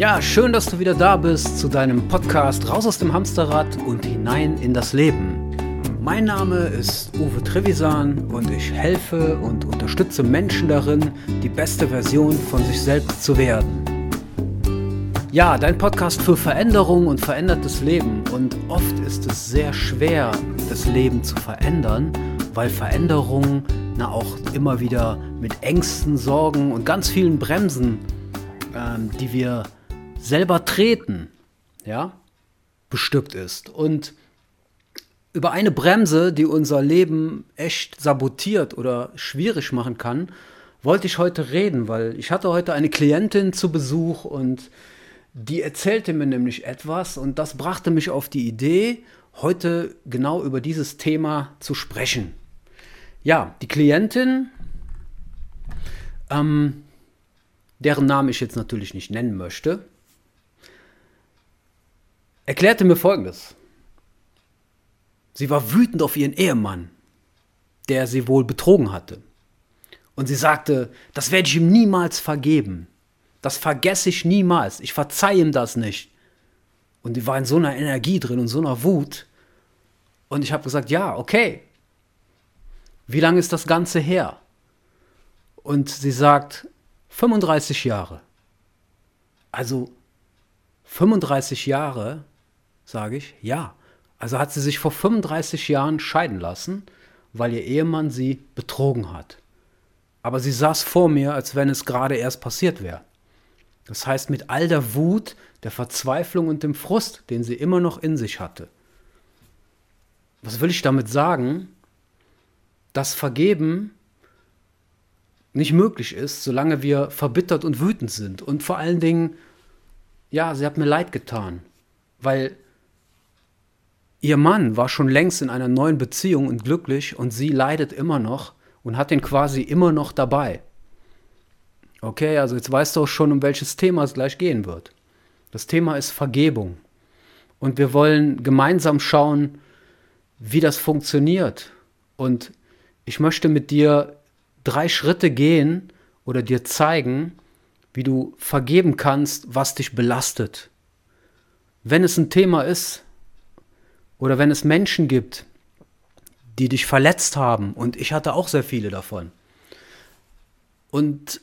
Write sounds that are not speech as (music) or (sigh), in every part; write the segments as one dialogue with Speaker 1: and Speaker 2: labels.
Speaker 1: Ja, schön, dass du wieder da bist zu deinem Podcast Raus aus dem Hamsterrad und hinein in das Leben. Mein Name ist Uwe Trevisan und ich helfe und unterstütze Menschen darin, die beste Version von sich selbst zu werden. Ja, dein Podcast für Veränderung und verändertes Leben. Und oft ist es sehr schwer, das Leben zu verändern, weil Veränderung na auch immer wieder mit Ängsten, Sorgen und ganz vielen Bremsen, ähm, die wir selber treten, ja, bestückt ist. Und über eine Bremse, die unser Leben echt sabotiert oder schwierig machen kann, wollte ich heute reden, weil ich hatte heute eine Klientin zu Besuch und die erzählte mir nämlich etwas und das brachte mich auf die Idee, heute genau über dieses Thema zu sprechen. Ja, die Klientin, ähm, deren Namen ich jetzt natürlich nicht nennen möchte, erklärte mir Folgendes. Sie war wütend auf ihren Ehemann, der sie wohl betrogen hatte. Und sie sagte, das werde ich ihm niemals vergeben. Das vergesse ich niemals. Ich verzeihe ihm das nicht. Und die war in so einer Energie drin und so einer Wut. Und ich habe gesagt, ja, okay. Wie lange ist das Ganze her? Und sie sagt, 35 Jahre. Also 35 Jahre sage ich, ja. Also hat sie sich vor 35 Jahren scheiden lassen, weil ihr Ehemann sie betrogen hat. Aber sie saß vor mir, als wenn es gerade erst passiert wäre. Das heißt, mit all der Wut, der Verzweiflung und dem Frust, den sie immer noch in sich hatte. Was will ich damit sagen? Dass Vergeben nicht möglich ist, solange wir verbittert und wütend sind. Und vor allen Dingen, ja, sie hat mir leid getan, weil Ihr Mann war schon längst in einer neuen Beziehung und glücklich und sie leidet immer noch und hat ihn quasi immer noch dabei. Okay, also jetzt weißt du auch schon, um welches Thema es gleich gehen wird. Das Thema ist Vergebung. Und wir wollen gemeinsam schauen, wie das funktioniert. Und ich möchte mit dir drei Schritte gehen oder dir zeigen, wie du vergeben kannst, was dich belastet. Wenn es ein Thema ist, oder wenn es Menschen gibt, die dich verletzt haben, und ich hatte auch sehr viele davon, und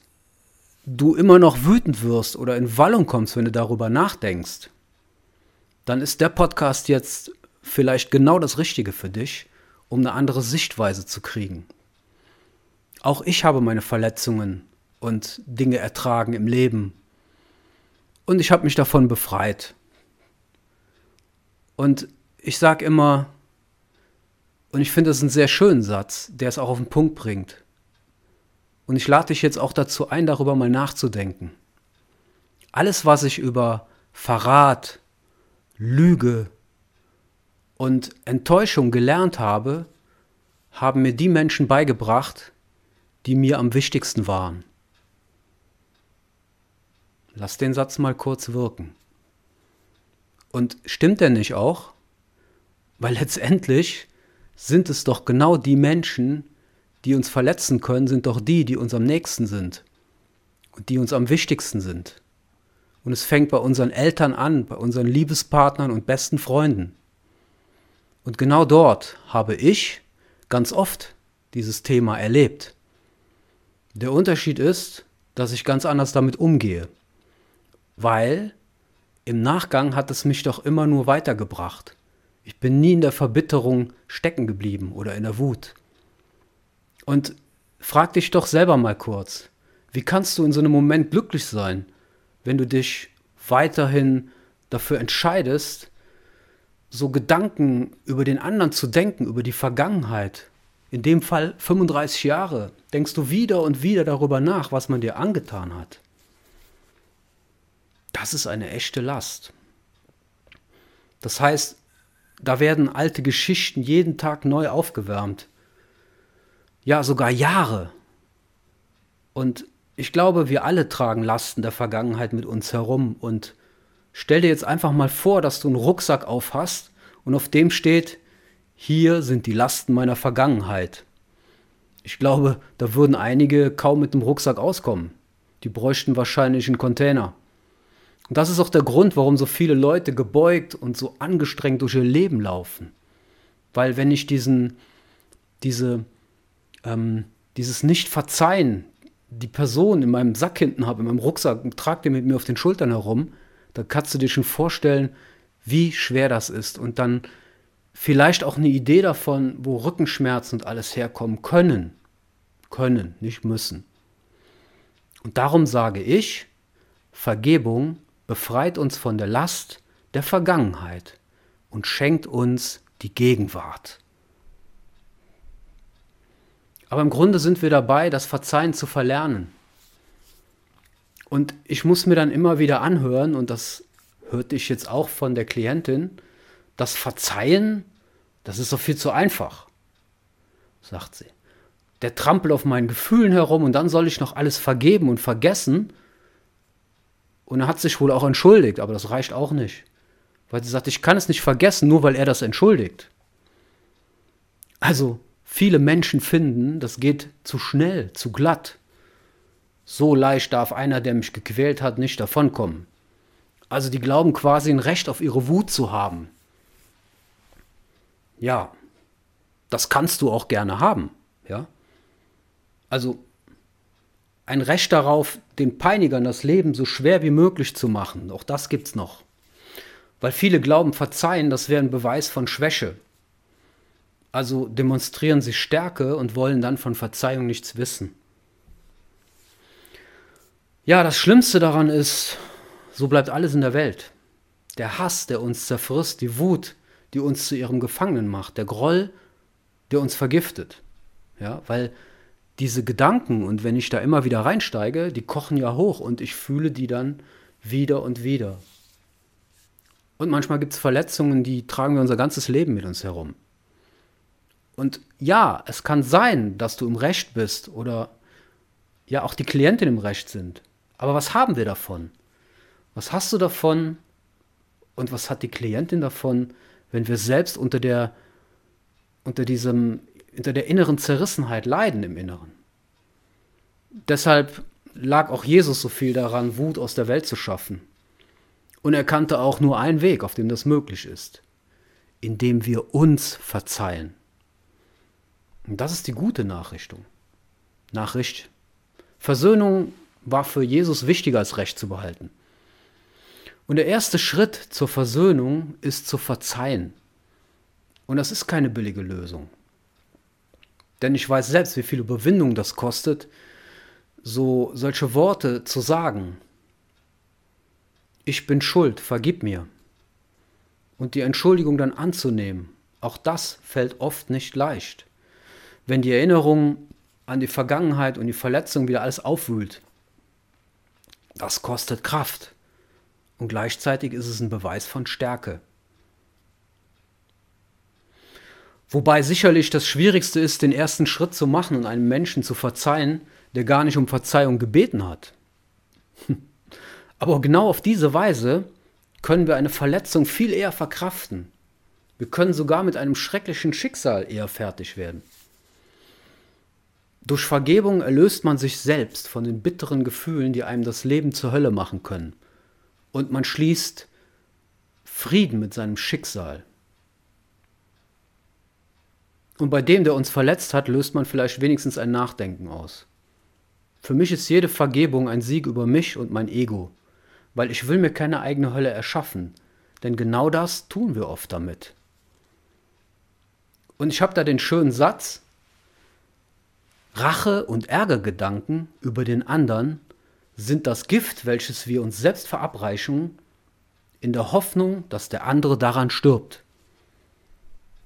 Speaker 1: du immer noch wütend wirst oder in Wallung kommst, wenn du darüber nachdenkst, dann ist der Podcast jetzt vielleicht genau das Richtige für dich, um eine andere Sichtweise zu kriegen. Auch ich habe meine Verletzungen und Dinge ertragen im Leben. Und ich habe mich davon befreit. Und ich sage immer, und ich finde das einen sehr schönen Satz, der es auch auf den Punkt bringt. Und ich lade dich jetzt auch dazu ein, darüber mal nachzudenken. Alles, was ich über Verrat, Lüge und Enttäuschung gelernt habe, haben mir die Menschen beigebracht, die mir am wichtigsten waren. Lass den Satz mal kurz wirken. Und stimmt der nicht auch? Weil letztendlich sind es doch genau die Menschen, die uns verletzen können, sind doch die, die uns am nächsten sind und die uns am wichtigsten sind. Und es fängt bei unseren Eltern an, bei unseren Liebespartnern und besten Freunden. Und genau dort habe ich ganz oft dieses Thema erlebt. Der Unterschied ist, dass ich ganz anders damit umgehe, weil im Nachgang hat es mich doch immer nur weitergebracht. Ich bin nie in der Verbitterung stecken geblieben oder in der Wut. Und frag dich doch selber mal kurz, wie kannst du in so einem Moment glücklich sein, wenn du dich weiterhin dafür entscheidest, so Gedanken über den anderen zu denken, über die Vergangenheit. In dem Fall 35 Jahre. Denkst du wieder und wieder darüber nach, was man dir angetan hat. Das ist eine echte Last. Das heißt, da werden alte Geschichten jeden Tag neu aufgewärmt. Ja, sogar Jahre. Und ich glaube, wir alle tragen Lasten der Vergangenheit mit uns herum. Und stell dir jetzt einfach mal vor, dass du einen Rucksack aufhast und auf dem steht, hier sind die Lasten meiner Vergangenheit. Ich glaube, da würden einige kaum mit dem Rucksack auskommen. Die bräuchten wahrscheinlich einen Container. Und das ist auch der Grund, warum so viele Leute gebeugt und so angestrengt durch ihr Leben laufen. Weil wenn ich diesen, diese, ähm, dieses Nicht-Verzeihen, die Person in meinem Sack hinten habe, in meinem Rucksack und trage den mit mir auf den Schultern herum, dann kannst du dir schon vorstellen, wie schwer das ist. Und dann vielleicht auch eine Idee davon, wo Rückenschmerzen und alles herkommen können. Können, nicht müssen. Und darum sage ich, Vergebung befreit uns von der Last der Vergangenheit und schenkt uns die Gegenwart. Aber im Grunde sind wir dabei, das Verzeihen zu verlernen. Und ich muss mir dann immer wieder anhören, und das hörte ich jetzt auch von der Klientin, das Verzeihen, das ist doch viel zu einfach, sagt sie. Der trampelt auf meinen Gefühlen herum und dann soll ich noch alles vergeben und vergessen. Und er hat sich wohl auch entschuldigt, aber das reicht auch nicht. Weil sie sagt, ich kann es nicht vergessen, nur weil er das entschuldigt. Also, viele Menschen finden, das geht zu schnell, zu glatt. So leicht darf einer, der mich gequält hat, nicht davonkommen. Also die glauben quasi ein Recht auf ihre Wut zu haben. Ja, das kannst du auch gerne haben, ja. Also ein Recht darauf, den Peinigern das Leben so schwer wie möglich zu machen. Auch das gibt's noch. Weil viele glauben, verzeihen, das wäre ein Beweis von Schwäche. Also demonstrieren sie Stärke und wollen dann von Verzeihung nichts wissen. Ja, das Schlimmste daran ist, so bleibt alles in der Welt. Der Hass, der uns zerfrisst, die Wut, die uns zu ihrem Gefangenen macht, der Groll, der uns vergiftet. Ja, weil diese Gedanken, und wenn ich da immer wieder reinsteige, die kochen ja hoch und ich fühle die dann wieder und wieder. Und manchmal gibt es Verletzungen, die tragen wir unser ganzes Leben mit uns herum. Und ja, es kann sein, dass du im Recht bist oder ja auch die Klienten im Recht sind. Aber was haben wir davon? Was hast du davon und was hat die Klientin davon, wenn wir selbst unter der, unter diesem, unter der inneren Zerrissenheit leiden im Inneren? Deshalb lag auch Jesus so viel daran, Wut aus der Welt zu schaffen. Und er kannte auch nur einen Weg, auf dem das möglich ist, indem wir uns verzeihen. Und das ist die gute Nachrichtung. Nachricht. Versöhnung war für Jesus wichtiger als Recht zu behalten. Und der erste Schritt zur Versöhnung ist zu verzeihen. Und das ist keine billige Lösung. Denn ich weiß selbst, wie viel Überwindung das kostet, so solche Worte zu sagen. Ich bin schuld, vergib mir. Und die Entschuldigung dann anzunehmen, auch das fällt oft nicht leicht. Wenn die Erinnerung an die Vergangenheit und die Verletzung wieder alles aufwühlt, das kostet Kraft. Und gleichzeitig ist es ein Beweis von Stärke. Wobei sicherlich das Schwierigste ist, den ersten Schritt zu machen und einem Menschen zu verzeihen, der gar nicht um Verzeihung gebeten hat. Aber genau auf diese Weise können wir eine Verletzung viel eher verkraften. Wir können sogar mit einem schrecklichen Schicksal eher fertig werden. Durch Vergebung erlöst man sich selbst von den bitteren Gefühlen, die einem das Leben zur Hölle machen können und man schließt Frieden mit seinem Schicksal. Und bei dem, der uns verletzt hat, löst man vielleicht wenigstens ein Nachdenken aus. Für mich ist jede Vergebung ein Sieg über mich und mein Ego, weil ich will mir keine eigene Hölle erschaffen, denn genau das tun wir oft damit. Und ich habe da den schönen Satz, Rache und Ärgergedanken über den anderen sind das Gift, welches wir uns selbst verabreichen, in der Hoffnung, dass der andere daran stirbt.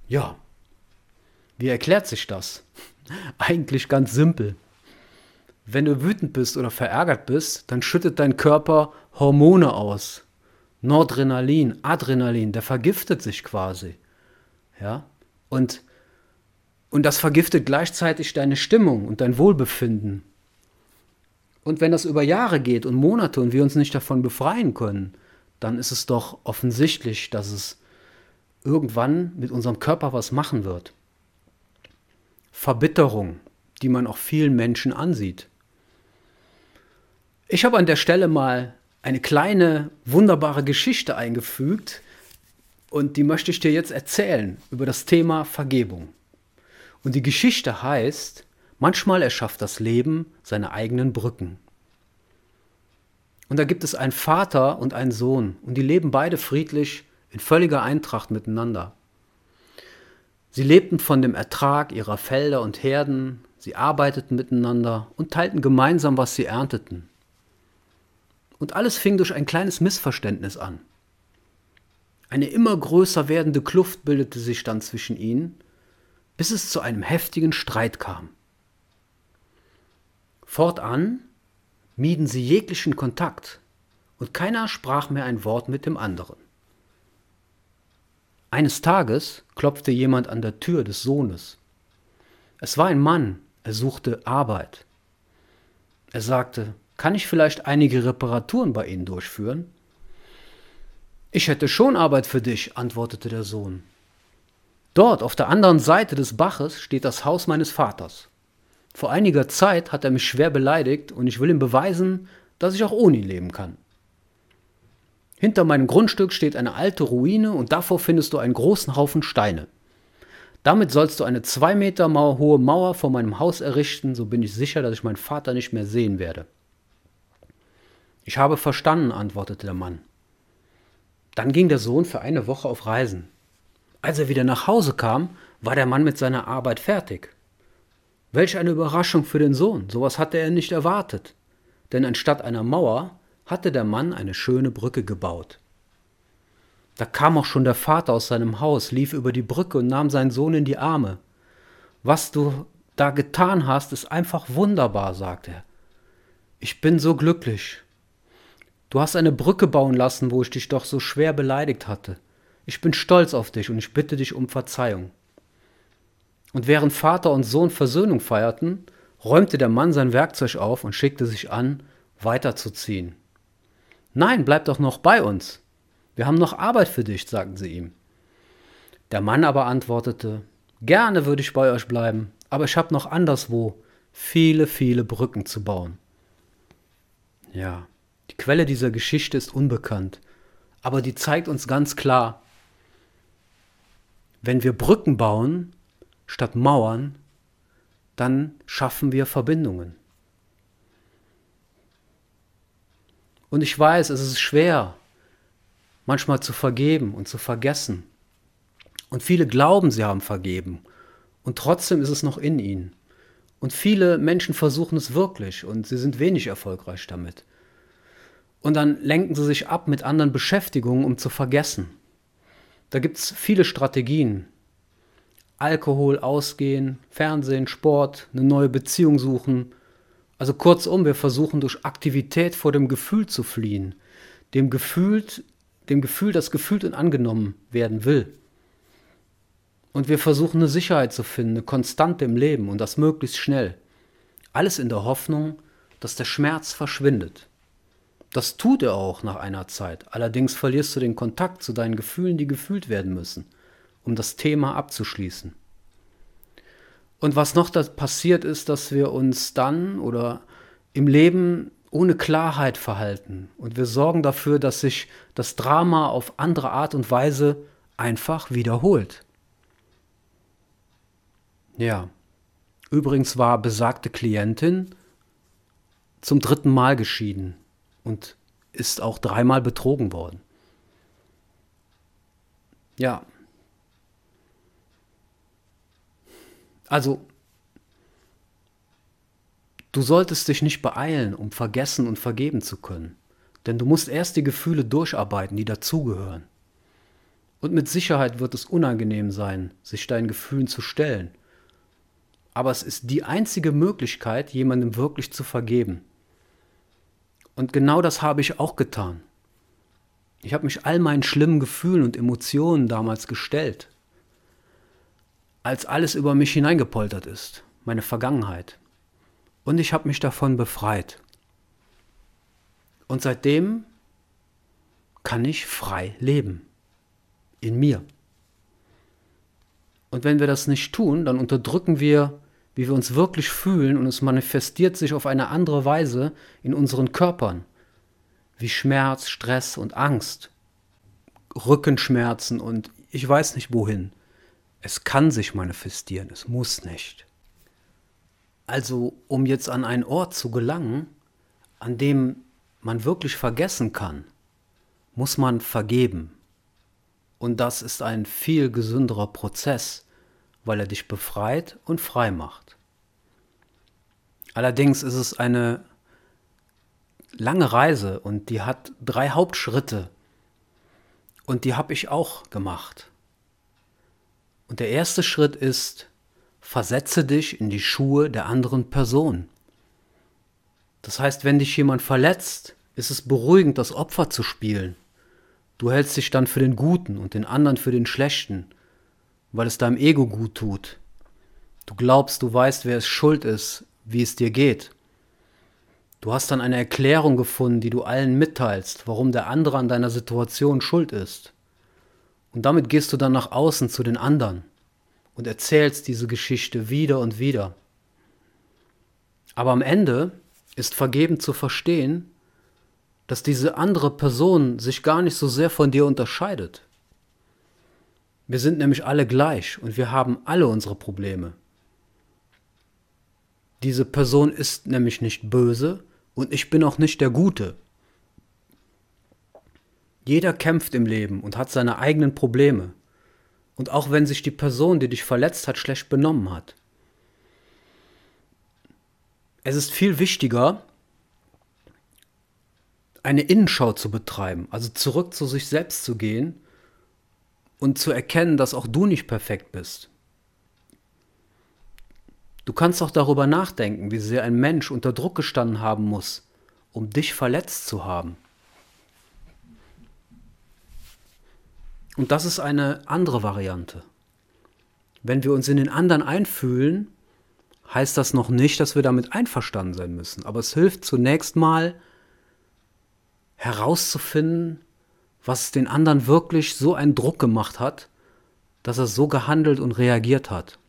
Speaker 1: Ja, wie erklärt sich das? (laughs) Eigentlich ganz simpel. Wenn du wütend bist oder verärgert bist, dann schüttet dein Körper Hormone aus. Nordrenalin, Adrenalin, der vergiftet sich quasi. Ja? Und, und das vergiftet gleichzeitig deine Stimmung und dein Wohlbefinden. Und wenn das über Jahre geht und Monate und wir uns nicht davon befreien können, dann ist es doch offensichtlich, dass es irgendwann mit unserem Körper was machen wird. Verbitterung, die man auch vielen Menschen ansieht. Ich habe an der Stelle mal eine kleine, wunderbare Geschichte eingefügt und die möchte ich dir jetzt erzählen über das Thema Vergebung. Und die Geschichte heißt, manchmal erschafft das Leben seine eigenen Brücken. Und da gibt es einen Vater und einen Sohn und die leben beide friedlich in völliger Eintracht miteinander. Sie lebten von dem Ertrag ihrer Felder und Herden, sie arbeiteten miteinander und teilten gemeinsam, was sie ernteten. Und alles fing durch ein kleines Missverständnis an. Eine immer größer werdende Kluft bildete sich dann zwischen ihnen, bis es zu einem heftigen Streit kam. Fortan mieden sie jeglichen Kontakt und keiner sprach mehr ein Wort mit dem anderen. Eines Tages klopfte jemand an der Tür des Sohnes. Es war ein Mann, er suchte Arbeit. Er sagte, kann ich vielleicht einige Reparaturen bei Ihnen durchführen? Ich hätte schon Arbeit für dich, antwortete der Sohn. Dort auf der anderen Seite des Baches steht das Haus meines Vaters. Vor einiger Zeit hat er mich schwer beleidigt und ich will ihm beweisen, dass ich auch ohne ihn leben kann. Hinter meinem Grundstück steht eine alte Ruine und davor findest du einen großen Haufen Steine. Damit sollst du eine zwei Meter hohe Mauer vor meinem Haus errichten, so bin ich sicher, dass ich meinen Vater nicht mehr sehen werde. Ich habe verstanden, antwortete der Mann. Dann ging der Sohn für eine Woche auf Reisen. Als er wieder nach Hause kam, war der Mann mit seiner Arbeit fertig. Welch eine Überraschung für den Sohn, sowas hatte er nicht erwartet. Denn anstatt einer Mauer hatte der Mann eine schöne Brücke gebaut. Da kam auch schon der Vater aus seinem Haus, lief über die Brücke und nahm seinen Sohn in die Arme. Was du da getan hast, ist einfach wunderbar, sagte er. Ich bin so glücklich. Du hast eine Brücke bauen lassen, wo ich dich doch so schwer beleidigt hatte. Ich bin stolz auf dich und ich bitte dich um Verzeihung. Und während Vater und Sohn Versöhnung feierten, räumte der Mann sein Werkzeug auf und schickte sich an, weiterzuziehen. Nein, bleib doch noch bei uns. Wir haben noch Arbeit für dich, sagten sie ihm. Der Mann aber antwortete, Gerne würde ich bei euch bleiben, aber ich habe noch anderswo viele, viele Brücken zu bauen. Ja, die Quelle dieser Geschichte ist unbekannt, aber die zeigt uns ganz klar, wenn wir Brücken bauen statt Mauern, dann schaffen wir Verbindungen. Und ich weiß, es ist schwer, manchmal zu vergeben und zu vergessen. Und viele glauben, sie haben vergeben. Und trotzdem ist es noch in ihnen. Und viele Menschen versuchen es wirklich und sie sind wenig erfolgreich damit. Und dann lenken sie sich ab mit anderen Beschäftigungen, um zu vergessen. Da gibt es viele Strategien. Alkohol, Ausgehen, Fernsehen, Sport, eine neue Beziehung suchen, also kurzum, wir versuchen durch Aktivität vor dem Gefühl zu fliehen, dem Gefühl, dem Gefühl, das gefühlt und angenommen werden will. Und wir versuchen eine Sicherheit zu finden, eine Konstante im Leben und das möglichst schnell. Alles in der Hoffnung, dass der Schmerz verschwindet. Das tut er auch nach einer Zeit. Allerdings verlierst du den Kontakt zu deinen Gefühlen, die gefühlt werden müssen, um das Thema abzuschließen. Und was noch passiert ist, dass wir uns dann oder im Leben ohne Klarheit verhalten. Und wir sorgen dafür, dass sich das Drama auf andere Art und Weise einfach wiederholt. Ja, übrigens war besagte Klientin zum dritten Mal geschieden und ist auch dreimal betrogen worden. Ja, Also, du solltest dich nicht beeilen, um vergessen und vergeben zu können. Denn du musst erst die Gefühle durcharbeiten, die dazugehören. Und mit Sicherheit wird es unangenehm sein, sich deinen Gefühlen zu stellen. Aber es ist die einzige Möglichkeit, jemandem wirklich zu vergeben. Und genau das habe ich auch getan. Ich habe mich all meinen schlimmen Gefühlen und Emotionen damals gestellt als alles über mich hineingepoltert ist, meine Vergangenheit. Und ich habe mich davon befreit. Und seitdem kann ich frei leben. In mir. Und wenn wir das nicht tun, dann unterdrücken wir, wie wir uns wirklich fühlen und es manifestiert sich auf eine andere Weise in unseren Körpern. wie Schmerz, Stress und Angst, Rückenschmerzen und ich weiß nicht wohin. Es kann sich manifestieren, es muss nicht. Also, um jetzt an einen Ort zu gelangen, an dem man wirklich vergessen kann, muss man vergeben. Und das ist ein viel gesünderer Prozess, weil er dich befreit und frei macht. Allerdings ist es eine lange Reise und die hat drei Hauptschritte. Und die habe ich auch gemacht. Und der erste Schritt ist, versetze dich in die Schuhe der anderen Person. Das heißt, wenn dich jemand verletzt, ist es beruhigend, das Opfer zu spielen. Du hältst dich dann für den Guten und den anderen für den Schlechten, weil es deinem Ego gut tut. Du glaubst, du weißt, wer es schuld ist, wie es dir geht. Du hast dann eine Erklärung gefunden, die du allen mitteilst, warum der andere an deiner Situation schuld ist. Und damit gehst du dann nach außen zu den anderen und erzählst diese Geschichte wieder und wieder. Aber am Ende ist vergeben zu verstehen, dass diese andere Person sich gar nicht so sehr von dir unterscheidet. Wir sind nämlich alle gleich und wir haben alle unsere Probleme. Diese Person ist nämlich nicht böse, und ich bin auch nicht der Gute. Jeder kämpft im Leben und hat seine eigenen Probleme. Und auch wenn sich die Person, die dich verletzt hat, schlecht benommen hat. Es ist viel wichtiger, eine Innenschau zu betreiben, also zurück zu sich selbst zu gehen und zu erkennen, dass auch du nicht perfekt bist. Du kannst auch darüber nachdenken, wie sehr ein Mensch unter Druck gestanden haben muss, um dich verletzt zu haben. Und das ist eine andere Variante. Wenn wir uns in den anderen einfühlen, heißt das noch nicht, dass wir damit einverstanden sein müssen. Aber es hilft zunächst mal herauszufinden, was den anderen wirklich so einen Druck gemacht hat, dass er so gehandelt und reagiert hat.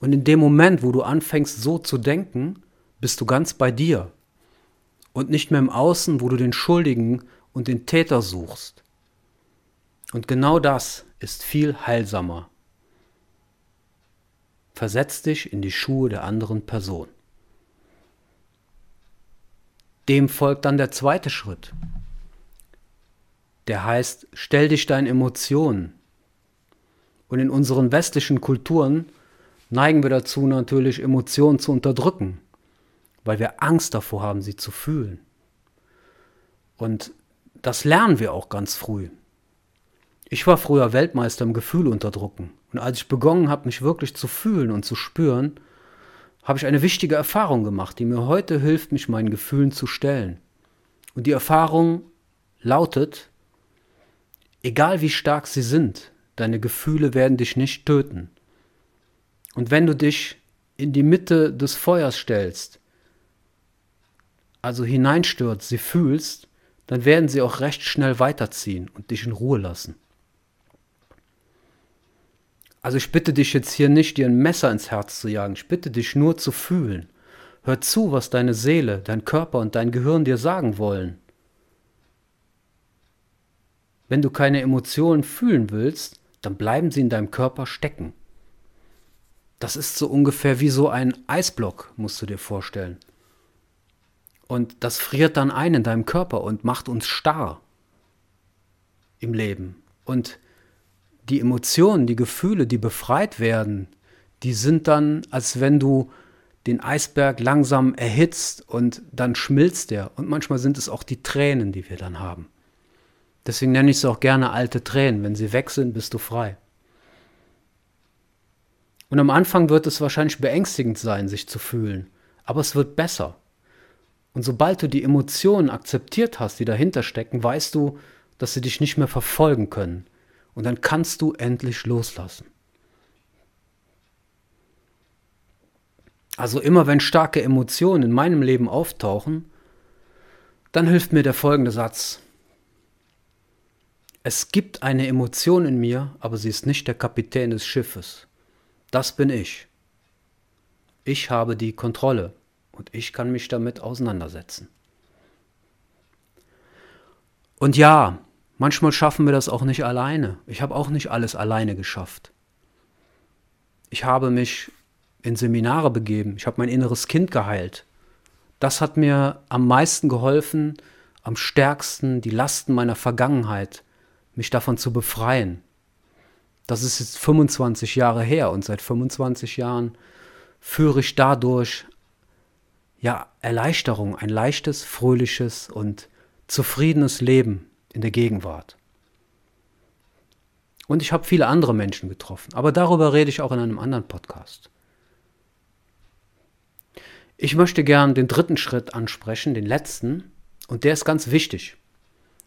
Speaker 1: Und in dem Moment, wo du anfängst so zu denken, bist du ganz bei dir und nicht mehr im Außen, wo du den Schuldigen und den Täter suchst. Und genau das ist viel heilsamer. Versetz dich in die Schuhe der anderen Person. Dem folgt dann der zweite Schritt. Der heißt, stell dich deinen Emotionen. Und in unseren westlichen Kulturen neigen wir dazu natürlich, Emotionen zu unterdrücken, weil wir Angst davor haben, sie zu fühlen. Und das lernen wir auch ganz früh. Ich war früher Weltmeister im Gefühl unterdrücken. Und als ich begonnen habe, mich wirklich zu fühlen und zu spüren, habe ich eine wichtige Erfahrung gemacht, die mir heute hilft, mich meinen Gefühlen zu stellen. Und die Erfahrung lautet, egal wie stark sie sind, deine Gefühle werden dich nicht töten. Und wenn du dich in die Mitte des Feuers stellst, also hineinstürzt, sie fühlst, dann werden sie auch recht schnell weiterziehen und dich in Ruhe lassen. Also ich bitte dich jetzt hier nicht, dir ein Messer ins Herz zu jagen, ich bitte dich nur zu fühlen. Hör zu, was deine Seele, dein Körper und dein Gehirn dir sagen wollen. Wenn du keine Emotionen fühlen willst, dann bleiben sie in deinem Körper stecken. Das ist so ungefähr wie so ein Eisblock, musst du dir vorstellen. Und das friert dann ein in deinem Körper und macht uns starr im Leben. Und die Emotionen, die Gefühle, die befreit werden, die sind dann, als wenn du den Eisberg langsam erhitzt und dann schmilzt er. Und manchmal sind es auch die Tränen, die wir dann haben. Deswegen nenne ich es auch gerne alte Tränen. Wenn sie weg sind, bist du frei. Und am Anfang wird es wahrscheinlich beängstigend sein, sich zu fühlen, aber es wird besser. Und sobald du die Emotionen akzeptiert hast, die dahinter stecken, weißt du, dass sie dich nicht mehr verfolgen können. Und dann kannst du endlich loslassen. Also immer wenn starke Emotionen in meinem Leben auftauchen, dann hilft mir der folgende Satz. Es gibt eine Emotion in mir, aber sie ist nicht der Kapitän des Schiffes. Das bin ich. Ich habe die Kontrolle und ich kann mich damit auseinandersetzen. Und ja, manchmal schaffen wir das auch nicht alleine. Ich habe auch nicht alles alleine geschafft. Ich habe mich in Seminare begeben. Ich habe mein inneres Kind geheilt. Das hat mir am meisten geholfen, am stärksten die Lasten meiner Vergangenheit, mich davon zu befreien. Das ist jetzt 25 Jahre her und seit 25 Jahren führe ich dadurch ja Erleichterung, ein leichtes, fröhliches und zufriedenes Leben in der Gegenwart. Und ich habe viele andere Menschen getroffen, aber darüber rede ich auch in einem anderen Podcast. Ich möchte gern den dritten Schritt ansprechen, den letzten, und der ist ganz wichtig.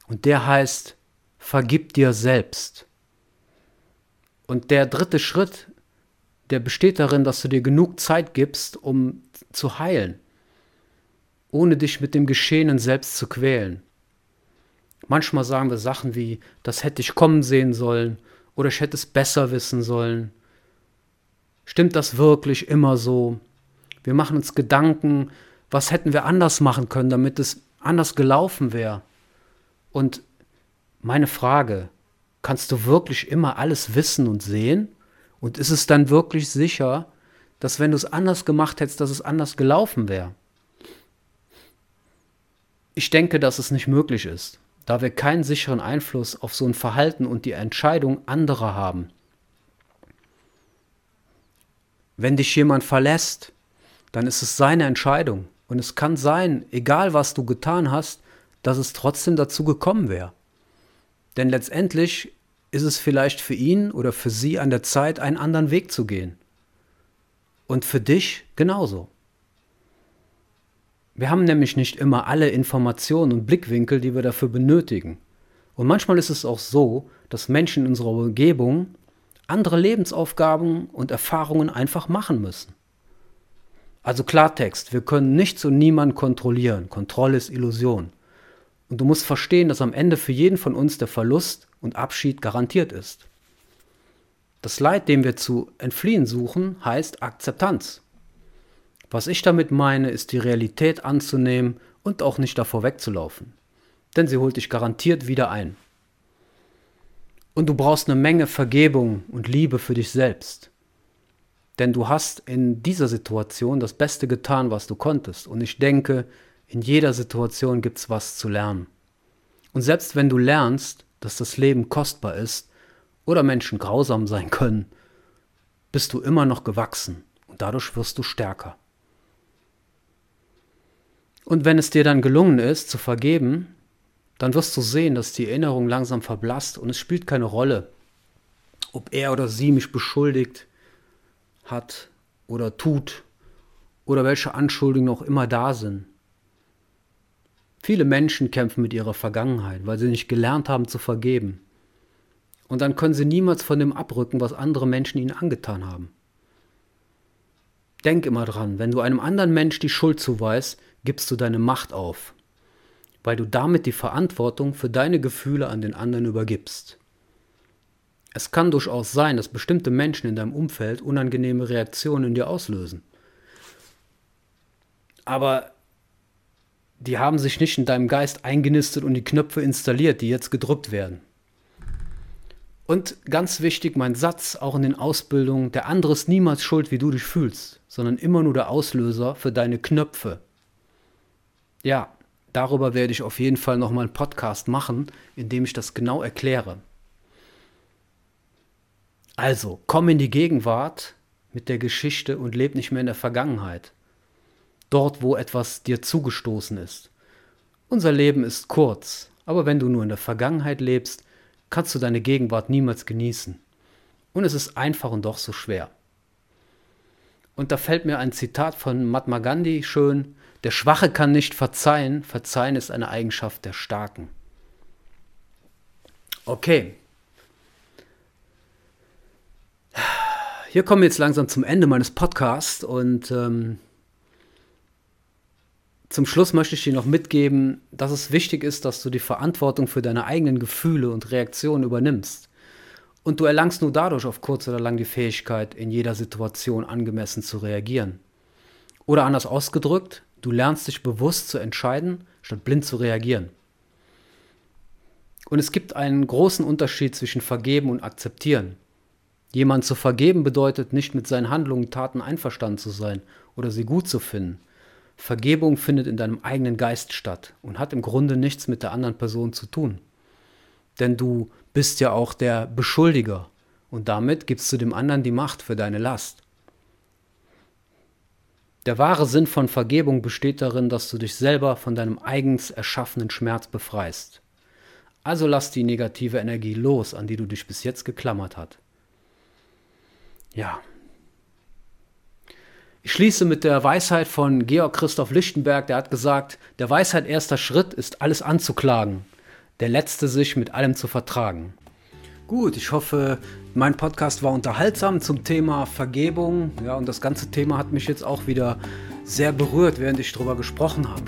Speaker 1: Und der heißt, vergib dir selbst. Und der dritte Schritt, der besteht darin, dass du dir genug Zeit gibst, um zu heilen, ohne dich mit dem Geschehenen selbst zu quälen. Manchmal sagen wir Sachen wie, das hätte ich kommen sehen sollen oder ich hätte es besser wissen sollen. Stimmt das wirklich immer so? Wir machen uns Gedanken, was hätten wir anders machen können, damit es anders gelaufen wäre. Und meine Frage, kannst du wirklich immer alles wissen und sehen? Und ist es dann wirklich sicher, dass wenn du es anders gemacht hättest, dass es anders gelaufen wäre? Ich denke, dass es nicht möglich ist, da wir keinen sicheren Einfluss auf so ein Verhalten und die Entscheidung anderer haben. Wenn dich jemand verlässt, dann ist es seine Entscheidung. Und es kann sein, egal was du getan hast, dass es trotzdem dazu gekommen wäre. Denn letztendlich ist es vielleicht für ihn oder für sie an der Zeit, einen anderen Weg zu gehen. Und für dich genauso. Wir haben nämlich nicht immer alle Informationen und Blickwinkel, die wir dafür benötigen. Und manchmal ist es auch so, dass Menschen in unserer Umgebung andere Lebensaufgaben und Erfahrungen einfach machen müssen. Also Klartext, wir können nichts und niemanden kontrollieren. Kontrolle ist Illusion. Und du musst verstehen, dass am Ende für jeden von uns der Verlust und Abschied garantiert ist. Das Leid, dem wir zu entfliehen suchen, heißt Akzeptanz. Was ich damit meine, ist die Realität anzunehmen und auch nicht davor wegzulaufen. Denn sie holt dich garantiert wieder ein. Und du brauchst eine Menge Vergebung und Liebe für dich selbst. Denn du hast in dieser Situation das Beste getan, was du konntest. Und ich denke, in jeder Situation gibt es was zu lernen. Und selbst wenn du lernst, dass das Leben kostbar ist oder Menschen grausam sein können, bist du immer noch gewachsen und dadurch wirst du stärker. Und wenn es dir dann gelungen ist, zu vergeben, dann wirst du sehen, dass die Erinnerung langsam verblasst und es spielt keine Rolle, ob er oder sie mich beschuldigt, hat oder tut oder welche Anschuldigungen auch immer da sind. Viele Menschen kämpfen mit ihrer Vergangenheit, weil sie nicht gelernt haben zu vergeben. Und dann können sie niemals von dem abrücken, was andere Menschen ihnen angetan haben. Denk immer dran, wenn du einem anderen Mensch die Schuld zuweist, gibst du deine Macht auf, weil du damit die Verantwortung für deine Gefühle an den anderen übergibst. Es kann durchaus sein, dass bestimmte Menschen in deinem Umfeld unangenehme Reaktionen in dir auslösen. Aber die haben sich nicht in deinem Geist eingenistet und die Knöpfe installiert, die jetzt gedrückt werden. Und ganz wichtig, mein Satz auch in den Ausbildungen, der andere ist niemals schuld, wie du dich fühlst, sondern immer nur der Auslöser für deine Knöpfe. Ja, darüber werde ich auf jeden Fall nochmal einen Podcast machen, in dem ich das genau erkläre. Also, komm in die Gegenwart mit der Geschichte und leb nicht mehr in der Vergangenheit. Dort, wo etwas dir zugestoßen ist. Unser Leben ist kurz, aber wenn du nur in der Vergangenheit lebst, kannst du deine Gegenwart niemals genießen. Und es ist einfach und doch so schwer. Und da fällt mir ein Zitat von Mahatma Gandhi schön, der Schwache kann nicht verzeihen, verzeihen ist eine Eigenschaft der Starken. Okay, hier kommen wir jetzt langsam zum Ende meines Podcasts und ähm, zum Schluss möchte ich dir noch mitgeben, dass es wichtig ist, dass du die Verantwortung für deine eigenen Gefühle und Reaktionen übernimmst. Und du erlangst nur dadurch auf kurz oder lang die Fähigkeit, in jeder Situation angemessen zu reagieren. Oder anders ausgedrückt, du lernst dich bewusst zu entscheiden, statt blind zu reagieren. Und es gibt einen großen Unterschied zwischen vergeben und akzeptieren. Jemand zu vergeben bedeutet nicht mit seinen Handlungen, Taten einverstanden zu sein oder sie gut zu finden. Vergebung findet in deinem eigenen Geist statt und hat im Grunde nichts mit der anderen Person zu tun. Denn du bist ja auch der Beschuldiger und damit gibst du dem anderen die Macht für deine Last. Der wahre Sinn von Vergebung besteht darin, dass du dich selber von deinem eigens erschaffenen Schmerz befreist. Also lass die negative Energie los, an die du dich bis jetzt geklammert hast. Ja. Ich schließe mit der Weisheit von Georg Christoph Lichtenberg, der hat gesagt, der Weisheit erster Schritt ist alles anzuklagen, der letzte sich mit allem zu vertragen. Gut, ich hoffe, mein Podcast war unterhaltsam zum Thema Vergebung. Ja, und das ganze Thema hat mich jetzt auch wieder sehr berührt, während ich darüber gesprochen habe.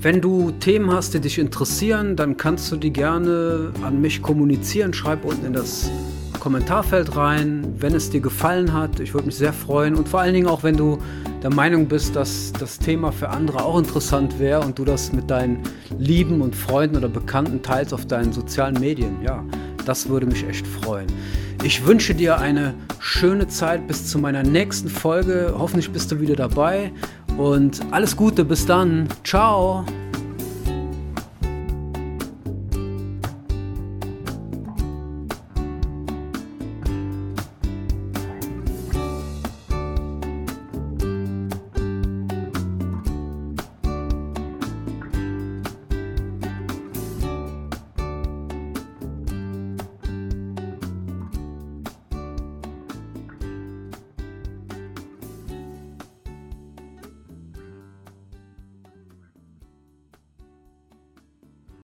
Speaker 1: Wenn du Themen hast, die dich interessieren, dann kannst du die gerne an mich kommunizieren. Schreib unten in das Kommentarfeld rein, wenn es dir gefallen hat. Ich würde mich sehr freuen. Und vor allen Dingen auch, wenn du der Meinung bist, dass das Thema für andere auch interessant wäre und du das mit deinen Lieben und Freunden oder Bekannten teilst auf deinen sozialen Medien. Ja, das würde mich echt freuen. Ich wünsche dir eine schöne Zeit bis zu meiner nächsten Folge. Hoffentlich bist du wieder dabei und alles Gute, bis dann. Ciao.